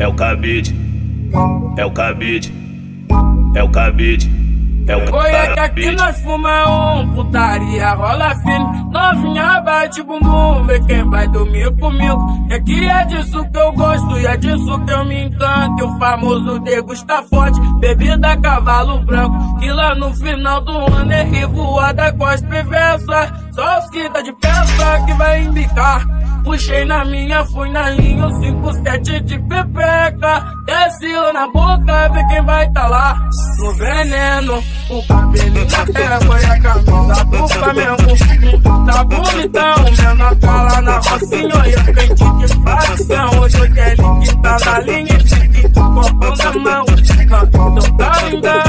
é o cabide, é o cabide, é o cabide, é o Oi, é que aqui nós fuma um, putaria rola fino. Novinha bate bumbum, vê quem vai dormir comigo. É que é disso que eu gosto e é disso que eu me encanto. E o famoso degusta forte, bebida cavalo branco. Que lá no final do ano é revoada com as perversas. Só os que tá de peça que vai embicar. Puxei na minha, fui na linha, o 57 de pepeca. Desce lá na boca, vê quem vai tá lá. No veneno, o cabelo na égua e a camisa do Flamengo. Tá bonitão, menor cala na rocinha. E a frente de facção, hoje eu quero que tá na linha. De copão na mão, então tá lindão.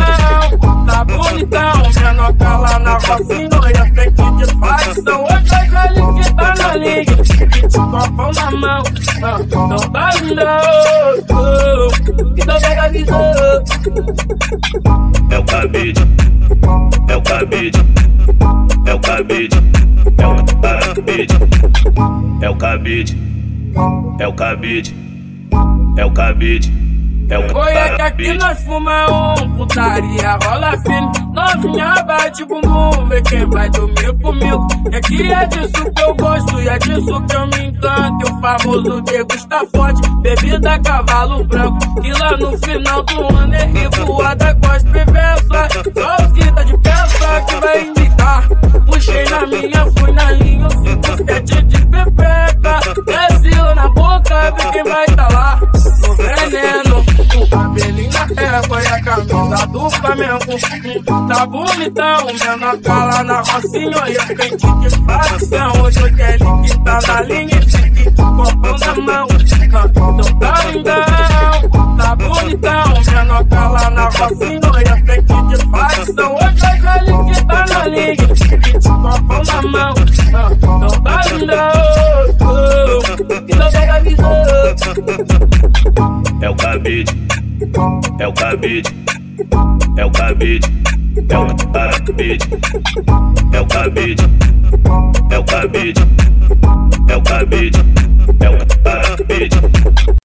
Tá bonitão, menor cala na rocinha. E a frente de facção, hoje eu quero que tá na linha. Copão na mão, então tá lindão. Então pega a visão. É o cabide, é o cabide, é o cabide, é o cabide, é o cabide, é o cabide, é o cabide, é o Oi, é que aqui nós fuma um, putaria rola fino. Novinha bate bumbum, vê quem vai dormir comigo. É que é disso que eu gosto e é disso que eu me encanto. E o famoso degusta forte, bebida cavalo branco. Que lá no final do ano é revoada com as perversas. Só os tá de peça que vai indicar. Puxei na minha, fui na égua e a camisa do Flamengo. Tá bonitão, menor cala na rocinha e a frente de facção. Hoje eu quero que tá na linha de copão na mão. Então tá lindão, tá bonitão, menor cala na rocinha e a frente de facção. Hoje eu quero que tá na linha de copão na mão. Então tá lindão, então pega a visão. O é o cabide, é o cabide, é o cabide, é o cabide, é o cabide, é o cabide,